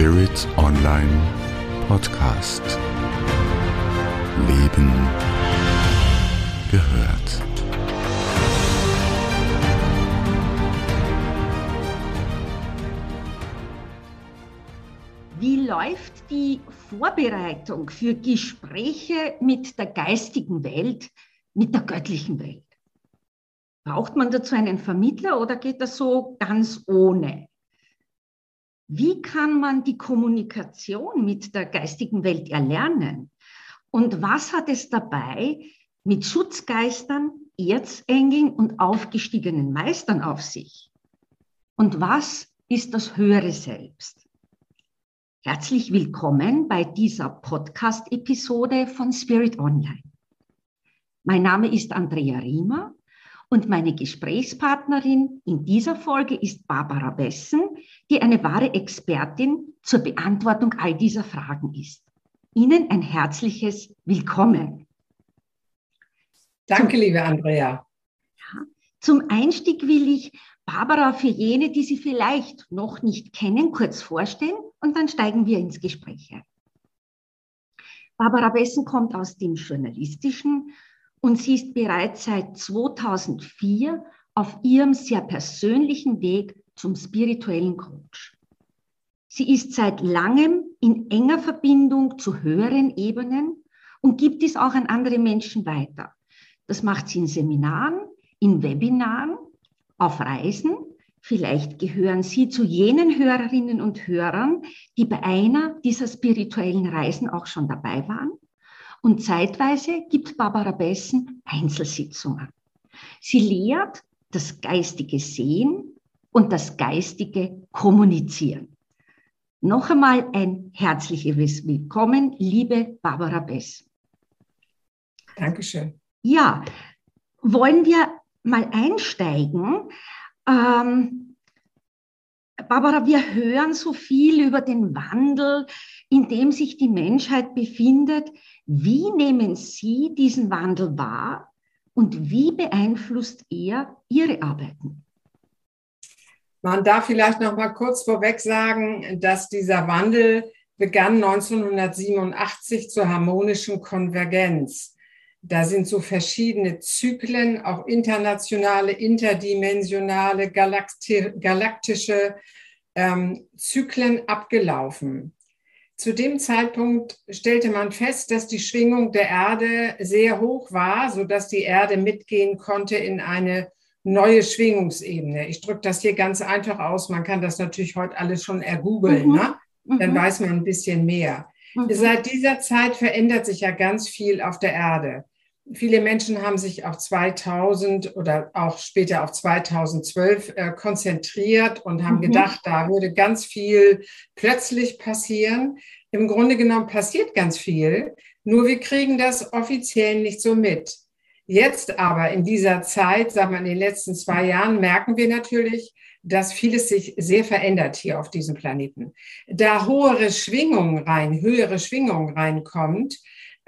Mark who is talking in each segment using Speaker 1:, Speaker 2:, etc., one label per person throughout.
Speaker 1: Spirit Online Podcast. Leben gehört.
Speaker 2: Wie läuft die Vorbereitung für Gespräche mit der geistigen Welt, mit der göttlichen Welt? Braucht man dazu einen Vermittler oder geht das so ganz ohne? Wie kann man die Kommunikation mit der geistigen Welt erlernen? Und was hat es dabei mit Schutzgeistern, Erzengeln und aufgestiegenen Meistern auf sich? Und was ist das höhere Selbst? Herzlich willkommen bei dieser Podcast-Episode von Spirit Online. Mein Name ist Andrea Riemer und meine Gesprächspartnerin in dieser Folge ist Barbara Bessen, die eine wahre Expertin zur Beantwortung all dieser Fragen ist. Ihnen ein herzliches Willkommen.
Speaker 3: Danke, zum, liebe Andrea.
Speaker 2: Ja, zum Einstieg will ich Barbara für jene, die Sie vielleicht noch nicht kennen, kurz vorstellen und dann steigen wir ins Gespräch ein. Barbara Bessen kommt aus dem journalistischen und sie ist bereits seit 2004 auf ihrem sehr persönlichen Weg zum spirituellen Coach. Sie ist seit langem in enger Verbindung zu höheren Ebenen und gibt dies auch an andere Menschen weiter. Das macht sie in Seminaren, in Webinaren, auf Reisen. Vielleicht gehören Sie zu jenen Hörerinnen und Hörern, die bei einer dieser spirituellen Reisen auch schon dabei waren. Und zeitweise gibt Barbara Bessen Einzelsitzungen. Sie lehrt das geistige Sehen und das geistige Kommunizieren. Noch einmal ein herzliches Willkommen, liebe Barbara Bess.
Speaker 3: Dankeschön.
Speaker 2: Ja, wollen wir mal einsteigen? Ähm, Barbara, wir hören so viel über den Wandel, in dem sich die Menschheit befindet. Wie nehmen Sie diesen Wandel wahr und wie beeinflusst er Ihre Arbeiten?
Speaker 3: Man darf vielleicht noch mal kurz vorweg sagen, dass dieser Wandel begann 1987 zur harmonischen Konvergenz. Da sind so verschiedene Zyklen, auch internationale, interdimensionale, galakti galaktische ähm, Zyklen abgelaufen. Zu dem Zeitpunkt stellte man fest, dass die Schwingung der Erde sehr hoch war, sodass die Erde mitgehen konnte in eine neue Schwingungsebene. Ich drücke das hier ganz einfach aus. Man kann das natürlich heute alles schon ergoogeln. Mhm. Ne? Dann mhm. weiß man ein bisschen mehr. Mhm. Seit dieser Zeit verändert sich ja ganz viel auf der Erde. Viele Menschen haben sich auf 2000 oder auch später auf 2012 äh, konzentriert und haben mhm. gedacht, da würde ganz viel plötzlich passieren. Im Grunde genommen passiert ganz viel, nur wir kriegen das offiziell nicht so mit. Jetzt aber in dieser Zeit, sagen wir in den letzten zwei Jahren, merken wir natürlich, dass vieles sich sehr verändert hier auf diesem Planeten. Da hohere Schwingungen rein, höhere Schwingungen reinkommt,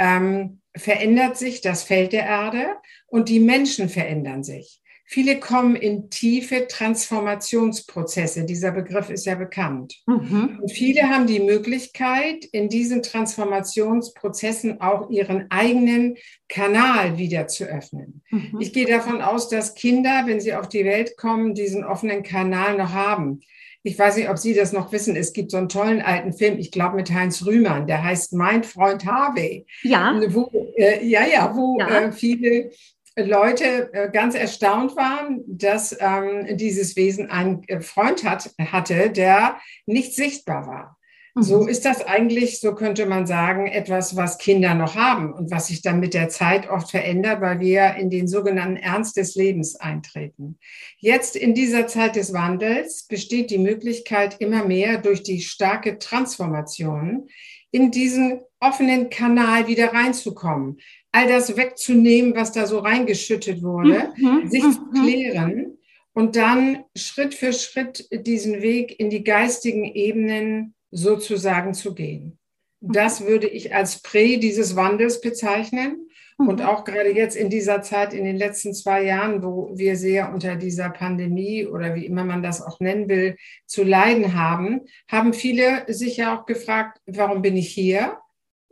Speaker 3: ähm, verändert sich das Feld der Erde und die Menschen verändern sich. Viele kommen in tiefe Transformationsprozesse. Dieser Begriff ist ja bekannt. Mhm. Und viele haben die Möglichkeit, in diesen Transformationsprozessen auch ihren eigenen Kanal wieder zu öffnen. Mhm. Ich gehe davon aus, dass Kinder, wenn sie auf die Welt kommen, diesen offenen Kanal noch haben. Ich weiß nicht, ob Sie das noch wissen. Es gibt so einen tollen alten Film, ich glaube mit Heinz Rühmann, der heißt Mein Freund Harvey.
Speaker 2: Ja.
Speaker 3: Wo, äh, ja, ja, wo ja. Äh, viele Leute äh, ganz erstaunt waren, dass ähm, dieses Wesen einen äh, Freund hat, hatte, der nicht sichtbar war. So mhm. ist das eigentlich, so könnte man sagen, etwas, was Kinder noch haben und was sich dann mit der Zeit oft verändert, weil wir in den sogenannten Ernst des Lebens eintreten. Jetzt in dieser Zeit des Wandels besteht die Möglichkeit immer mehr durch die starke Transformation in diesen offenen Kanal wieder reinzukommen. All das wegzunehmen, was da so reingeschüttet wurde, mhm. sich mhm. zu klären und dann Schritt für Schritt diesen Weg in die geistigen Ebenen sozusagen zu gehen. Das würde ich als Prä dieses Wandels bezeichnen. Mhm. Und auch gerade jetzt in dieser Zeit, in den letzten zwei Jahren, wo wir sehr unter dieser Pandemie oder wie immer man das auch nennen will, zu leiden haben, haben viele sich ja auch gefragt, warum bin ich hier?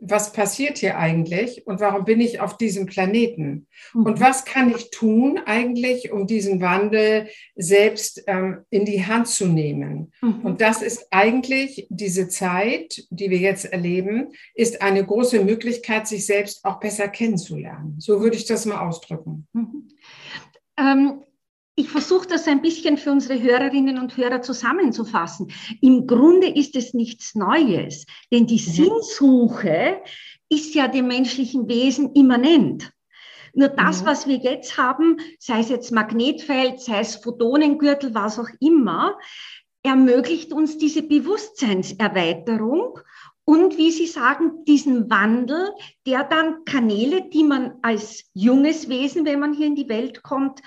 Speaker 3: Was passiert hier eigentlich und warum bin ich auf diesem Planeten? Mhm. Und was kann ich tun eigentlich, um diesen Wandel selbst ähm, in die Hand zu nehmen? Mhm. Und das ist eigentlich diese Zeit, die wir jetzt erleben, ist eine große Möglichkeit, sich selbst auch besser kennenzulernen. So würde ich das mal ausdrücken. Mhm.
Speaker 2: Ähm, ich versuche das ein bisschen für unsere Hörerinnen und Hörer zusammenzufassen. Im Grunde ist es nichts Neues, denn die mhm. Sinnsuche ist ja dem menschlichen Wesen immanent. Nur das, mhm. was wir jetzt haben, sei es jetzt Magnetfeld, sei es Photonengürtel, was auch immer, ermöglicht uns diese Bewusstseinserweiterung und wie Sie sagen, diesen Wandel, der dann Kanäle, die man als junges Wesen, wenn man hier in die Welt kommt,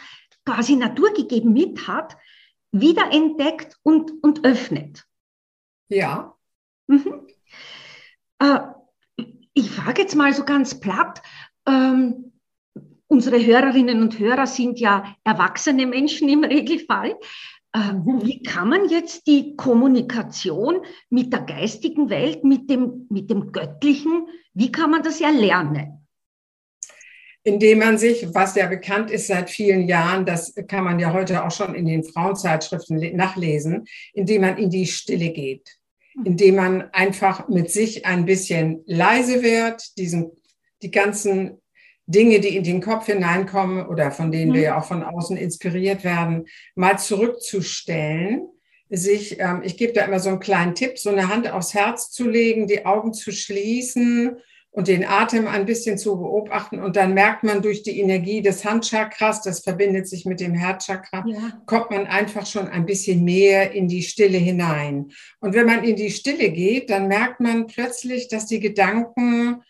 Speaker 2: quasi naturgegeben mit hat, wiederentdeckt und, und öffnet.
Speaker 3: Ja.
Speaker 2: Mhm. Äh, ich frage jetzt mal so ganz platt, ähm, unsere Hörerinnen und Hörer sind ja erwachsene Menschen im Regelfall. Ähm, wie kann man jetzt die Kommunikation mit der geistigen Welt, mit dem, mit dem Göttlichen, wie kann man das erlernen?
Speaker 3: Indem man sich, was ja bekannt ist seit vielen Jahren, das kann man ja heute auch schon in den Frauenzeitschriften nachlesen, indem man in die Stille geht, hm. indem man einfach mit sich ein bisschen leise wird, diesen, die ganzen Dinge, die in den Kopf hineinkommen oder von denen wir hm. ja auch von außen inspiriert werden, mal zurückzustellen sich, ähm, ich gebe da immer so einen kleinen Tipp, so eine Hand aufs Herz zu legen, die Augen zu schließen und den Atem ein bisschen zu beobachten. Und dann merkt man durch die Energie des Handchakras, das verbindet sich mit dem Herzchakra, ja. kommt man einfach schon ein bisschen mehr in die Stille hinein. Und wenn man in die Stille geht, dann merkt man plötzlich, dass die Gedanken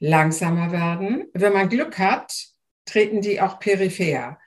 Speaker 3: langsamer werden. Wenn man Glück hat, treten die auch peripher.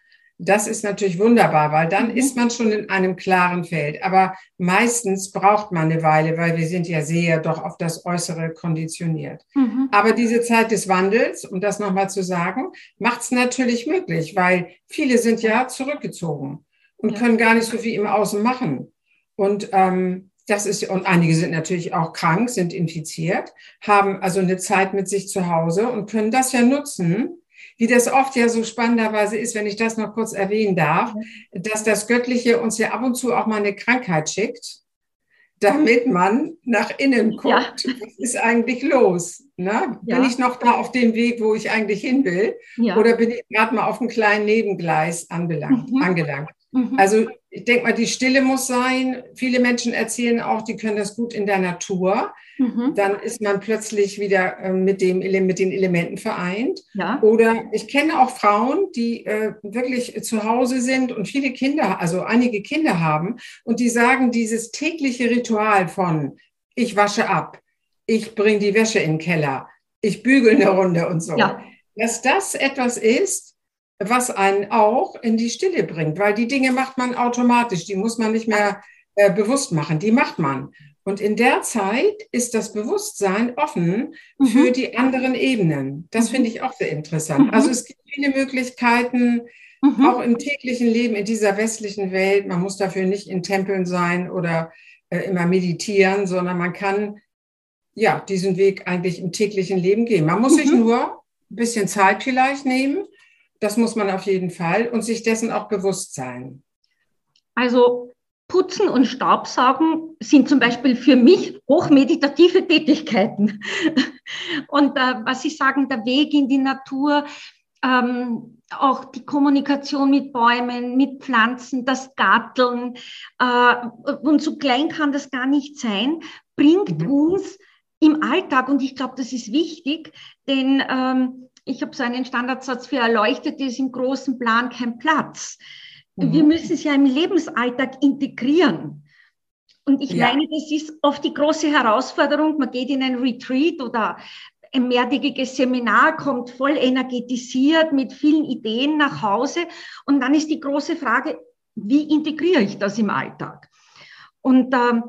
Speaker 3: Das ist natürlich wunderbar, weil dann mhm. ist man schon in einem klaren Feld. Aber meistens braucht man eine Weile, weil wir sind ja sehr doch auf das Äußere konditioniert. Mhm. Aber diese Zeit des Wandels, um das nochmal zu sagen, macht es natürlich möglich, weil viele sind ja zurückgezogen und können gar nicht so viel im Außen machen. Und ähm, das ist, und einige sind natürlich auch krank, sind infiziert, haben also eine Zeit mit sich zu Hause und können das ja nutzen, wie das oft ja so spannenderweise ist, wenn ich das noch kurz erwähnen darf, dass das Göttliche uns ja ab und zu auch mal eine Krankheit schickt, damit man nach innen guckt. Ja. Was ist eigentlich los? Ne? Ja. Bin ich noch da auf dem Weg, wo ich eigentlich hin will? Ja. Oder bin ich gerade mal auf einem kleinen Nebengleis anbelangt, mhm. angelangt? Mhm. Also ich denke mal, die Stille muss sein. Viele Menschen erzählen auch, die können das gut in der Natur. Mhm. Dann ist man plötzlich wieder äh, mit, dem, mit den Elementen vereint. Ja. Oder ich kenne auch Frauen, die äh, wirklich zu Hause sind und viele Kinder, also einige Kinder haben und die sagen, dieses tägliche Ritual von ich wasche ab, ich bringe die Wäsche in den Keller, ich bügel eine Runde und so, ja. dass das etwas ist, was einen auch in die Stille bringt, weil die Dinge macht man automatisch, die muss man nicht mehr äh, bewusst machen, die macht man. Und in der Zeit ist das Bewusstsein offen mhm. für die anderen Ebenen. Das mhm. finde ich auch sehr interessant. Mhm. Also es gibt viele Möglichkeiten, mhm. auch im täglichen Leben in dieser westlichen Welt. Man muss dafür nicht in Tempeln sein oder äh, immer meditieren, sondern man kann ja diesen Weg eigentlich im täglichen Leben gehen. Man muss sich mhm. nur ein bisschen Zeit vielleicht nehmen das muss man auf jeden Fall und sich dessen auch bewusst sein.
Speaker 2: Also Putzen und Staubsaugen sind zum Beispiel für mich hochmeditative Tätigkeiten. Und äh, was Sie sagen, der Weg in die Natur, ähm, auch die Kommunikation mit Bäumen, mit Pflanzen, das Garteln, äh, und so klein kann das gar nicht sein, bringt mhm. uns im Alltag, und ich glaube, das ist wichtig, denn ähm, ich habe so einen Standardsatz für Erleuchtete ist im großen Plan kein Platz. Mhm. Wir müssen es ja im Lebensalltag integrieren. Und ich ja. meine, das ist oft die große Herausforderung. Man geht in ein Retreat oder ein mehrtägiges Seminar, kommt voll energetisiert mit vielen Ideen nach Hause. Und dann ist die große Frage, wie integriere ich das im Alltag? Und ähm,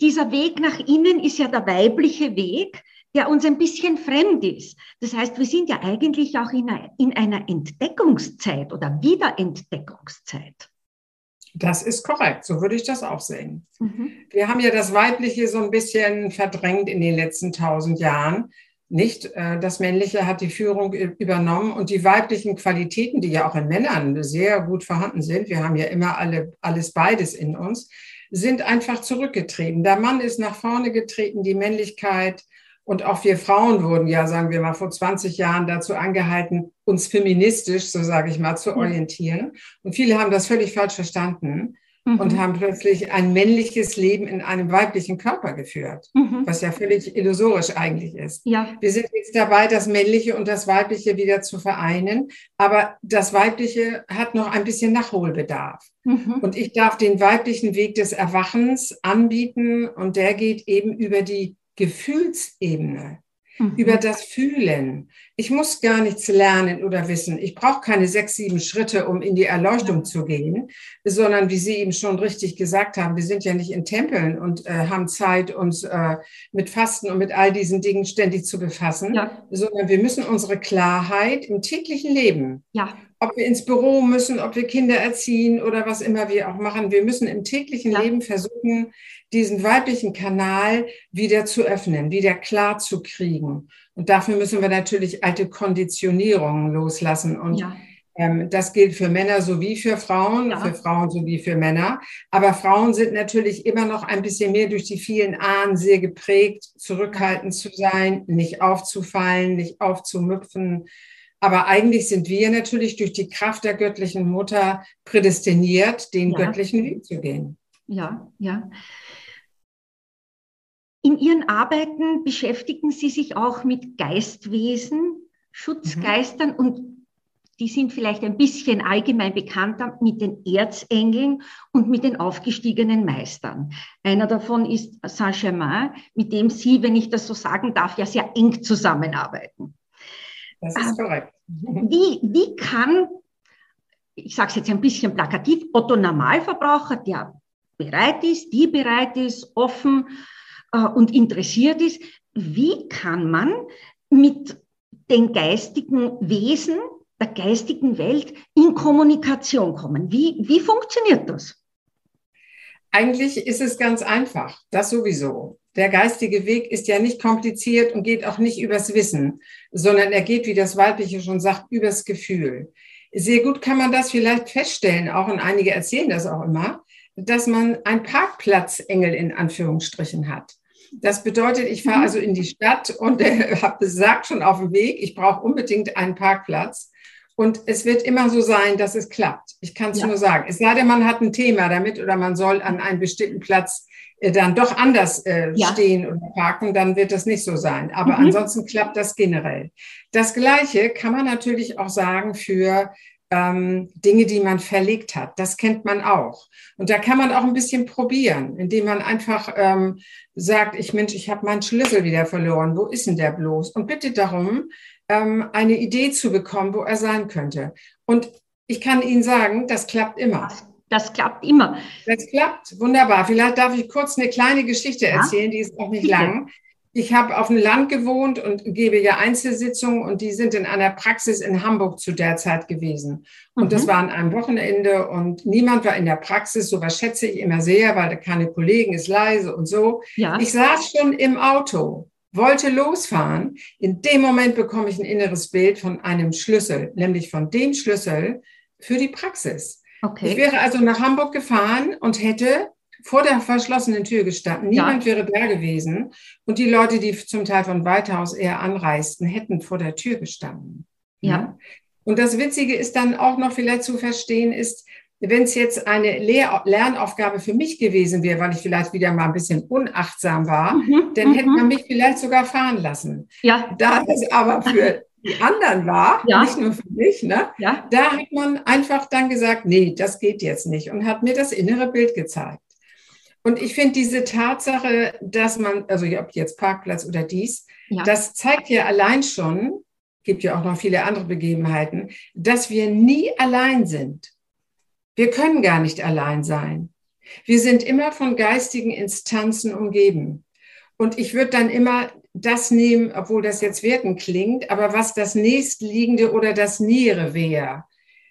Speaker 2: dieser Weg nach innen ist ja der weibliche Weg, der uns ein bisschen fremd ist. Das heißt, wir sind ja eigentlich auch in einer, in einer Entdeckungszeit oder Wiederentdeckungszeit.
Speaker 3: Das ist korrekt, so würde ich das auch sehen. Mhm. Wir haben ja das Weibliche so ein bisschen verdrängt in den letzten tausend Jahren. Nicht, äh, das Männliche hat die Führung übernommen und die weiblichen Qualitäten, die ja auch in Männern sehr gut vorhanden sind, wir haben ja immer alle, alles beides in uns, sind einfach zurückgetreten. Der Mann ist nach vorne getreten, die Männlichkeit und auch wir Frauen wurden ja, sagen wir mal, vor 20 Jahren dazu angehalten, uns feministisch, so sage ich mal, zu orientieren. Und viele haben das völlig falsch verstanden mhm. und haben plötzlich ein männliches Leben in einem weiblichen Körper geführt, mhm. was ja völlig illusorisch eigentlich ist. Ja. Wir sind jetzt dabei, das Männliche und das Weibliche wieder zu vereinen, aber das Weibliche hat noch ein bisschen Nachholbedarf. Mhm. Und ich darf den weiblichen Weg des Erwachens anbieten und der geht eben über die Gefühlsebene, mhm. über das Fühlen. Ich muss gar nichts lernen oder wissen. Ich brauche keine sechs, sieben Schritte, um in die Erleuchtung ja. zu gehen, sondern wie Sie eben schon richtig gesagt haben, wir sind ja nicht in Tempeln und äh, haben Zeit, uns äh, mit Fasten und mit all diesen Dingen ständig zu befassen, ja. sondern wir müssen unsere Klarheit im täglichen Leben ja ob wir ins Büro müssen, ob wir Kinder erziehen oder was immer wir auch machen. Wir müssen im täglichen ja. Leben versuchen, diesen weiblichen Kanal wieder zu öffnen, wieder klar zu kriegen. Und dafür müssen wir natürlich alte Konditionierungen loslassen. Und ja. ähm, das gilt für Männer sowie für Frauen, ja. für Frauen sowie für Männer. Aber Frauen sind natürlich immer noch ein bisschen mehr durch die vielen Ahnen sehr geprägt, zurückhaltend zu sein, nicht aufzufallen, nicht aufzumüpfen aber eigentlich sind wir natürlich durch die Kraft der göttlichen Mutter prädestiniert, den ja. göttlichen Weg zu gehen.
Speaker 2: Ja, ja. In Ihren Arbeiten beschäftigen Sie sich auch mit Geistwesen, Schutzgeistern mhm. und die sind vielleicht ein bisschen allgemein bekannter mit den Erzengeln und mit den aufgestiegenen Meistern. Einer davon ist Saint-Germain, mit dem Sie, wenn ich das so sagen darf, ja sehr eng zusammenarbeiten.
Speaker 3: Das ist ah, korrekt.
Speaker 2: Wie, wie kann, ich sage es jetzt ein bisschen plakativ, Otto Normalverbraucher, der bereit ist, die bereit ist, offen äh, und interessiert ist, wie kann man mit den geistigen Wesen der geistigen Welt in Kommunikation kommen? Wie, wie funktioniert das?
Speaker 3: Eigentlich ist es ganz einfach, das sowieso. Der geistige Weg ist ja nicht kompliziert und geht auch nicht übers Wissen, sondern er geht, wie das Weibliche schon sagt, übers Gefühl. Sehr gut kann man das vielleicht feststellen, auch und einige erzählen das auch immer, dass man ein Parkplatzengel in Anführungsstrichen hat. Das bedeutet, ich fahre mhm. also in die Stadt und äh, habe gesagt schon auf dem Weg, ich brauche unbedingt einen Parkplatz. Und es wird immer so sein, dass es klappt. Ich kann es ja. nur sagen. Es sei denn, man hat ein Thema damit oder man soll an einem bestimmten Platz dann doch anders äh, ja. stehen oder parken, dann wird das nicht so sein. Aber mhm. ansonsten klappt das generell. Das Gleiche kann man natürlich auch sagen für ähm, Dinge, die man verlegt hat. Das kennt man auch. Und da kann man auch ein bisschen probieren, indem man einfach ähm, sagt, ich Mensch, ich habe meinen Schlüssel wieder verloren. Wo ist denn der bloß? Und bitte darum, ähm, eine Idee zu bekommen, wo er sein könnte. Und ich kann Ihnen sagen, das klappt immer.
Speaker 2: Das klappt immer.
Speaker 3: Das klappt, wunderbar. Vielleicht darf ich kurz eine kleine Geschichte ja? erzählen, die ist auch nicht Bitte. lang. Ich habe auf dem Land gewohnt und gebe ja Einzelsitzungen und die sind in einer Praxis in Hamburg zu der Zeit gewesen. Und mhm. das war an einem Wochenende und niemand war in der Praxis. So was schätze ich immer sehr, weil da keine Kollegen ist leise und so. Ja. Ich saß schon im Auto wollte losfahren. In dem Moment bekomme ich ein inneres Bild von einem Schlüssel, nämlich von dem Schlüssel für die Praxis. Okay. Ich wäre also nach Hamburg gefahren und hätte vor der verschlossenen Tür gestanden. Niemand ja. wäre da gewesen. Und die Leute, die zum Teil von Weithaus eher anreisten, hätten vor der Tür gestanden. Ja. Und das Witzige ist dann auch noch vielleicht zu verstehen, ist, wenn es jetzt eine Lehr Lernaufgabe für mich gewesen wäre, weil ich vielleicht wieder mal ein bisschen unachtsam war, mhm, dann hätte man mhm. mich vielleicht sogar fahren lassen. Ja. Da es aber für die anderen war, ja. nicht nur für mich, ne? ja. da hat man einfach dann gesagt, nee, das geht jetzt nicht und hat mir das innere Bild gezeigt. Und ich finde diese Tatsache, dass man, also ob jetzt Parkplatz oder dies, ja. das zeigt ja allein schon, gibt ja auch noch viele andere Begebenheiten, dass wir nie allein sind. Wir können gar nicht allein sein. Wir sind immer von geistigen Instanzen umgeben. Und ich würde dann immer das nehmen, obwohl das jetzt werten klingt, aber was das nächstliegende oder das Nähere wäre.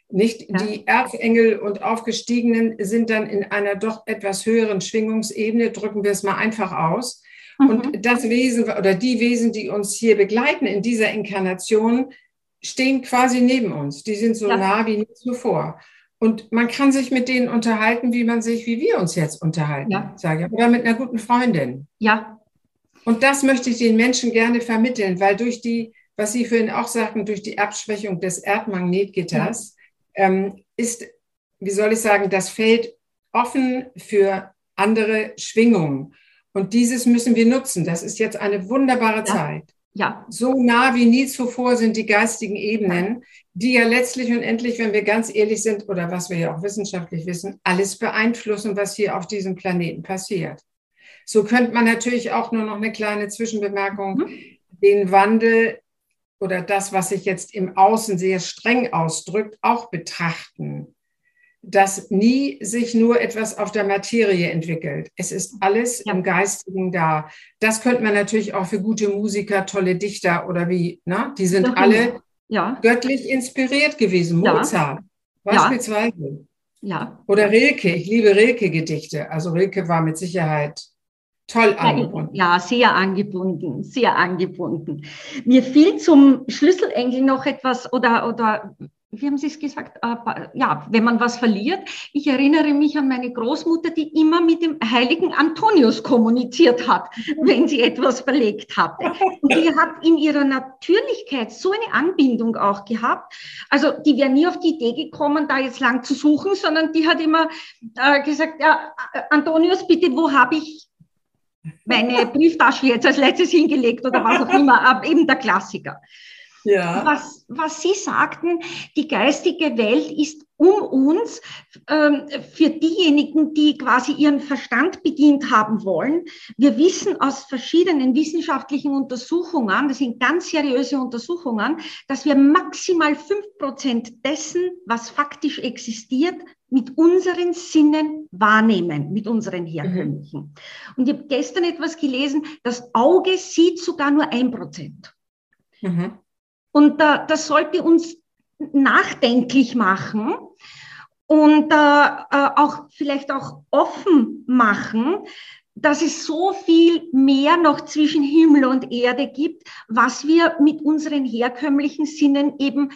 Speaker 3: Nicht ja. die Erzengel und Aufgestiegenen sind dann in einer doch etwas höheren Schwingungsebene, drücken wir es mal einfach aus. Mhm. Und das Wesen oder die Wesen, die uns hier begleiten in dieser Inkarnation, stehen quasi neben uns. Die sind so ja. nah wie nie zuvor. Und man kann sich mit denen unterhalten, wie man sich, wie wir uns jetzt unterhalten, ja. sage ich. Oder mit einer guten Freundin.
Speaker 2: Ja.
Speaker 3: Und das möchte ich den Menschen gerne vermitteln, weil durch die, was Sie vorhin auch sagten, durch die Abschwächung des Erdmagnetgitters ja. ähm, ist, wie soll ich sagen, das Feld offen für andere Schwingungen. Und dieses müssen wir nutzen. Das ist jetzt eine wunderbare ja. Zeit. Ja. So nah wie nie zuvor sind die geistigen Ebenen, die ja letztlich und endlich, wenn wir ganz ehrlich sind oder was wir ja auch wissenschaftlich wissen, alles beeinflussen, was hier auf diesem Planeten passiert. So könnte man natürlich auch nur noch eine kleine Zwischenbemerkung, mhm. den Wandel oder das, was sich jetzt im Außen sehr streng ausdrückt, auch betrachten dass nie sich nur etwas auf der Materie entwickelt. Es ist alles ja. im Geistigen da. Das könnte man natürlich auch für gute Musiker, tolle Dichter oder wie, ne? Die sind ja, alle ja. göttlich inspiriert gewesen. Mozart beispielsweise. Ja. Oder Rilke. Ich liebe Rilke-Gedichte. Also Rilke war mit Sicherheit toll
Speaker 2: angebunden. Ja, sehr angebunden, sehr angebunden. Mir fiel zum Schlüsselengel noch etwas oder, oder wie haben Sie es gesagt? Äh, ja, wenn man was verliert. Ich erinnere mich an meine Großmutter, die immer mit dem heiligen Antonius kommuniziert hat, wenn sie etwas verlegt hatte. Und die hat in ihrer Natürlichkeit so eine Anbindung auch gehabt. Also die wäre nie auf die Idee gekommen, da jetzt lang zu suchen, sondern die hat immer äh, gesagt, ja, äh, Antonius, bitte, wo habe ich meine Brieftasche jetzt als letztes hingelegt oder was auch immer, eben der Klassiker. Ja. Was, was Sie sagten, die geistige Welt ist um uns ähm, für diejenigen, die quasi ihren Verstand bedient haben wollen. Wir wissen aus verschiedenen wissenschaftlichen Untersuchungen, das sind ganz seriöse Untersuchungen, dass wir maximal fünf Prozent dessen, was faktisch existiert, mit unseren Sinnen wahrnehmen, mit unseren herkömmlichen. Mhm. Und ich habe gestern etwas gelesen, das Auge sieht sogar nur ein Prozent. Mhm. Und äh, das sollte uns nachdenklich machen und äh, äh, auch vielleicht auch offen machen, dass es so viel mehr noch zwischen Himmel und Erde gibt, was wir mit unseren herkömmlichen Sinnen eben,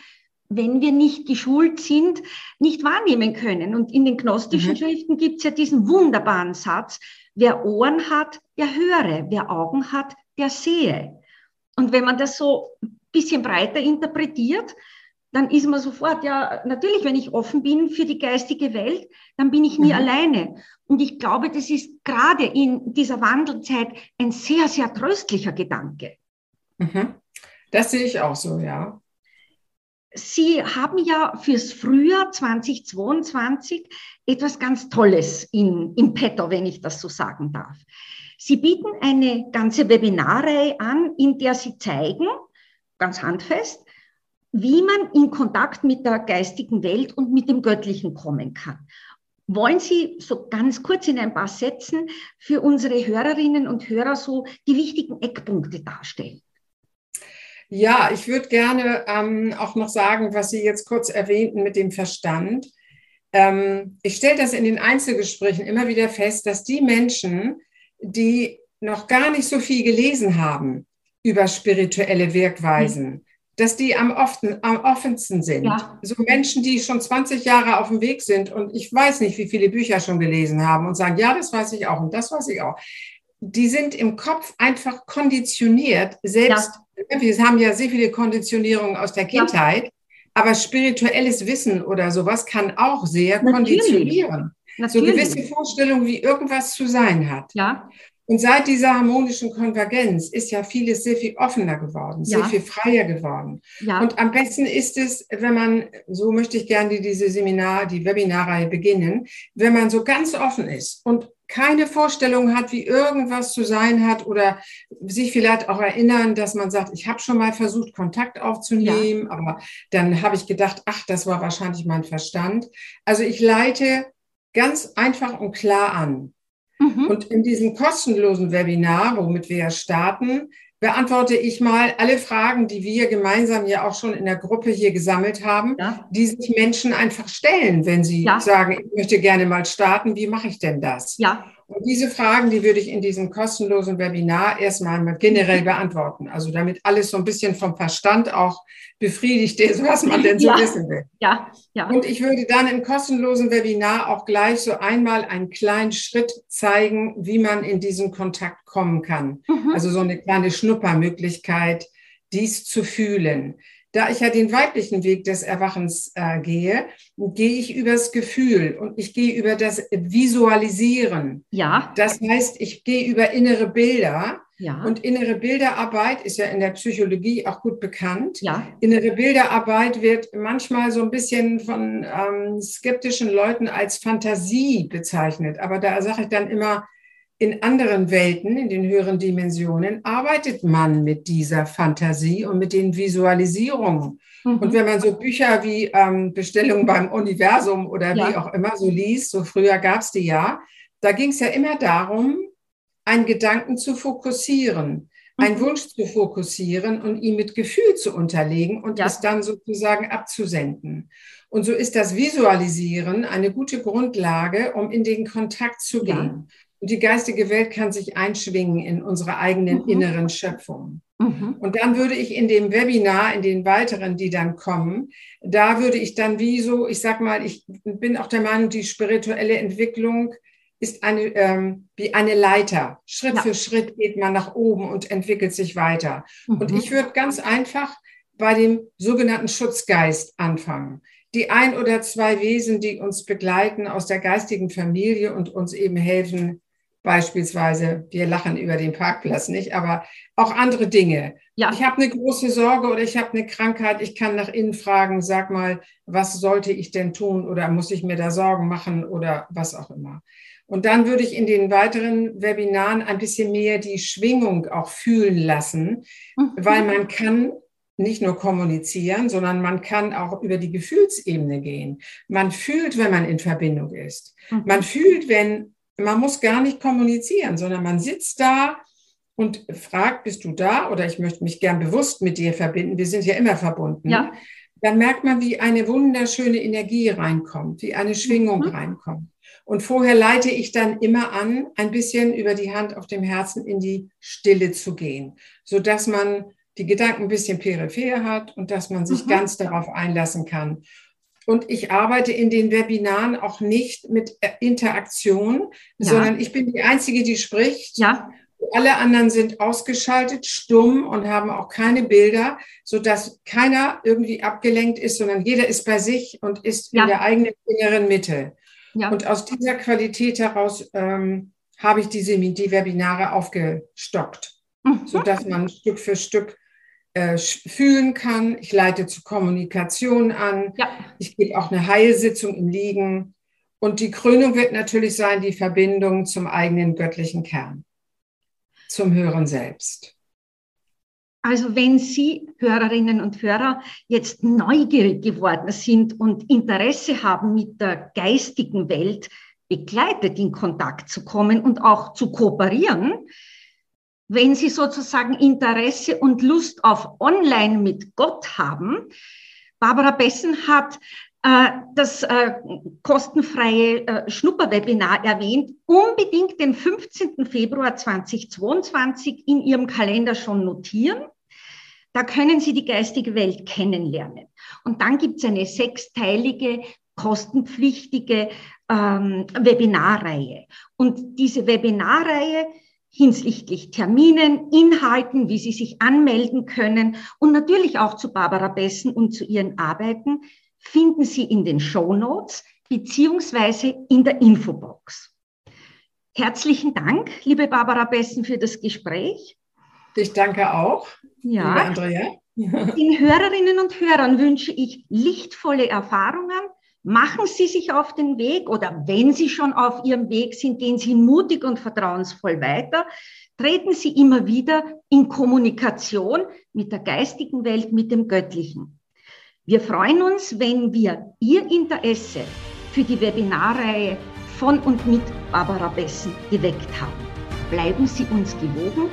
Speaker 2: wenn wir nicht geschult sind, nicht wahrnehmen können. Und in den gnostischen mhm. Schriften gibt es ja diesen wunderbaren Satz, wer Ohren hat, der höre, wer Augen hat, der sehe. Und wenn man das so bisschen breiter interpretiert, dann ist man sofort, ja, natürlich, wenn ich offen bin für die geistige Welt, dann bin ich nie mhm. alleine. Und ich glaube, das ist gerade in dieser Wandelzeit ein sehr, sehr tröstlicher Gedanke.
Speaker 3: Mhm. Das sehe ich auch so, ja.
Speaker 2: Sie haben ja fürs Frühjahr 2022 etwas ganz Tolles in, im Petto, wenn ich das so sagen darf. Sie bieten eine ganze Webinarreihe an, in der Sie zeigen, ganz handfest, wie man in Kontakt mit der geistigen Welt und mit dem Göttlichen kommen kann. Wollen Sie so ganz kurz in ein paar Sätzen für unsere Hörerinnen und Hörer so die wichtigen Eckpunkte darstellen?
Speaker 3: Ja, ich würde gerne ähm, auch noch sagen, was Sie jetzt kurz erwähnten mit dem Verstand. Ähm, ich stelle das in den Einzelgesprächen immer wieder fest, dass die Menschen, die noch gar nicht so viel gelesen haben, über spirituelle Wirkweisen, mhm. dass die am, often, am offensten sind. Ja. So Menschen, die schon 20 Jahre auf dem Weg sind und ich weiß nicht, wie viele Bücher schon gelesen haben und sagen, ja, das weiß ich auch und das weiß ich auch. Die sind im Kopf einfach konditioniert, selbst, ja. Wir haben ja sehr viele Konditionierungen aus der Kindheit, ja. aber spirituelles Wissen oder sowas kann auch sehr Natürlich. konditionieren. Natürlich. So gewisse Vorstellungen, wie irgendwas zu sein hat. Ja. Und seit dieser harmonischen Konvergenz ist ja vieles sehr viel offener geworden, ja. sehr viel freier geworden. Ja. Und am besten ist es, wenn man, so möchte ich gerne diese Seminar, die Webinarreihe beginnen, wenn man so ganz offen ist und keine Vorstellung hat, wie irgendwas zu sein hat oder sich vielleicht auch erinnern, dass man sagt, ich habe schon mal versucht, Kontakt aufzunehmen, ja. aber dann habe ich gedacht, ach, das war wahrscheinlich mein Verstand. Also ich leite ganz einfach und klar an. Mhm. Und in diesem kostenlosen Webinar, womit wir ja starten, beantworte ich mal alle Fragen, die wir gemeinsam ja auch schon in der Gruppe hier gesammelt haben, ja. die sich Menschen einfach stellen, wenn sie ja. sagen, ich möchte gerne mal starten, wie mache ich denn das?
Speaker 2: Ja.
Speaker 3: Und diese Fragen, die würde ich in diesem kostenlosen Webinar erstmal generell beantworten. Also damit alles so ein bisschen vom Verstand auch befriedigt ist, was man denn so
Speaker 2: ja.
Speaker 3: wissen will.
Speaker 2: Ja, ja.
Speaker 3: Und ich würde dann im kostenlosen Webinar auch gleich so einmal einen kleinen Schritt zeigen, wie man in diesen Kontakt kommen kann. Mhm. Also so eine kleine Schnuppermöglichkeit, dies zu fühlen. Da ich ja den weiblichen Weg des Erwachens äh, gehe, gehe ich übers Gefühl und ich gehe über das Visualisieren.
Speaker 2: Ja.
Speaker 3: Das heißt, ich gehe über innere Bilder.
Speaker 2: Ja.
Speaker 3: Und innere Bilderarbeit ist ja in der Psychologie auch gut bekannt.
Speaker 2: Ja.
Speaker 3: Innere Bilderarbeit wird manchmal so ein bisschen von ähm, skeptischen Leuten als Fantasie bezeichnet. Aber da sage ich dann immer, in anderen Welten, in den höheren Dimensionen, arbeitet man mit dieser Fantasie und mit den Visualisierungen. Mhm. Und wenn man so Bücher wie ähm, Bestellung beim Universum oder ja. wie auch immer so liest, so früher gab es die ja, da ging es ja immer darum, einen Gedanken zu fokussieren, mhm. einen Wunsch zu fokussieren und ihn mit Gefühl zu unterlegen und ja. es dann sozusagen abzusenden. Und so ist das Visualisieren eine gute Grundlage, um in den Kontakt zu gehen. Ja. Und die geistige Welt kann sich einschwingen in unsere eigenen mhm. inneren Schöpfungen. Mhm. Und dann würde ich in dem Webinar, in den weiteren, die dann kommen, da würde ich dann wie so, ich sag mal, ich bin auch der Meinung, die spirituelle Entwicklung ist eine, ähm, wie eine Leiter. Schritt ja. für Schritt geht man nach oben und entwickelt sich weiter. Mhm. Und ich würde ganz einfach bei dem sogenannten Schutzgeist anfangen. Die ein oder zwei Wesen, die uns begleiten aus der geistigen Familie und uns eben helfen, Beispielsweise, wir lachen über den Parkplatz nicht, aber auch andere Dinge. Ja. Ich habe eine große Sorge oder ich habe eine Krankheit, ich kann nach innen fragen, sag mal, was sollte ich denn tun oder muss ich mir da Sorgen machen oder was auch immer. Und dann würde ich in den weiteren Webinaren ein bisschen mehr die Schwingung auch fühlen lassen, mhm. weil man kann nicht nur kommunizieren, sondern man kann auch über die Gefühlsebene gehen. Man fühlt, wenn man in Verbindung ist. Mhm. Man fühlt, wenn man muss gar nicht kommunizieren, sondern man sitzt da und fragt, bist du da? Oder ich möchte mich gern bewusst mit dir verbinden. Wir sind ja immer verbunden.
Speaker 2: Ja.
Speaker 3: Dann merkt man, wie eine wunderschöne Energie reinkommt, wie eine Schwingung mhm. reinkommt. Und vorher leite ich dann immer an, ein bisschen über die Hand auf dem Herzen in die Stille zu gehen, so dass man die Gedanken ein bisschen peripher hat und dass man sich mhm. ganz darauf einlassen kann. Und ich arbeite in den Webinaren auch nicht mit äh, Interaktion, ja. sondern ich bin die Einzige, die spricht.
Speaker 2: Ja.
Speaker 3: Alle anderen sind ausgeschaltet, stumm und haben auch keine Bilder, so dass keiner irgendwie abgelenkt ist, sondern jeder ist bei sich und ist ja. in der eigenen inneren Mitte. Ja. Und aus dieser Qualität heraus ähm, habe ich diese die Webinare aufgestockt, mhm. so dass man Stück für Stück äh, fühlen kann. Ich leite zur Kommunikation an.
Speaker 2: Ja.
Speaker 3: Ich gebe auch eine Heilsitzung im Liegen. Und die Krönung wird natürlich sein, die Verbindung zum eigenen göttlichen Kern, zum Hören selbst.
Speaker 2: Also wenn Sie, Hörerinnen und Hörer, jetzt neugierig geworden sind und Interesse haben, mit der geistigen Welt begleitet in Kontakt zu kommen und auch zu kooperieren, wenn Sie sozusagen Interesse und Lust auf Online mit Gott haben. Barbara Bessen hat äh, das äh, kostenfreie äh, Schnupperwebinar erwähnt. Unbedingt den 15. Februar 2022 in Ihrem Kalender schon notieren. Da können Sie die geistige Welt kennenlernen. Und dann gibt es eine sechsteilige, kostenpflichtige ähm, Webinarreihe. Und diese Webinarreihe hinsichtlich Terminen, Inhalten, wie Sie sich anmelden können und natürlich auch zu Barbara Bessen und zu ihren Arbeiten finden Sie in den Show Notes beziehungsweise in der Infobox. Herzlichen Dank, liebe Barbara Bessen, für das Gespräch.
Speaker 3: Ich danke auch,
Speaker 2: ja. liebe Andrea. Den Hörerinnen und Hörern wünsche ich lichtvolle Erfahrungen, Machen Sie sich auf den Weg oder wenn Sie schon auf Ihrem Weg sind, gehen Sie mutig und vertrauensvoll weiter. Treten Sie immer wieder in Kommunikation mit der geistigen Welt, mit dem Göttlichen. Wir freuen uns, wenn wir Ihr Interesse für die Webinarreihe von und mit Barbara Bessen geweckt haben. Bleiben Sie uns gewogen.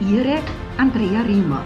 Speaker 2: Ihre Andrea Riemer.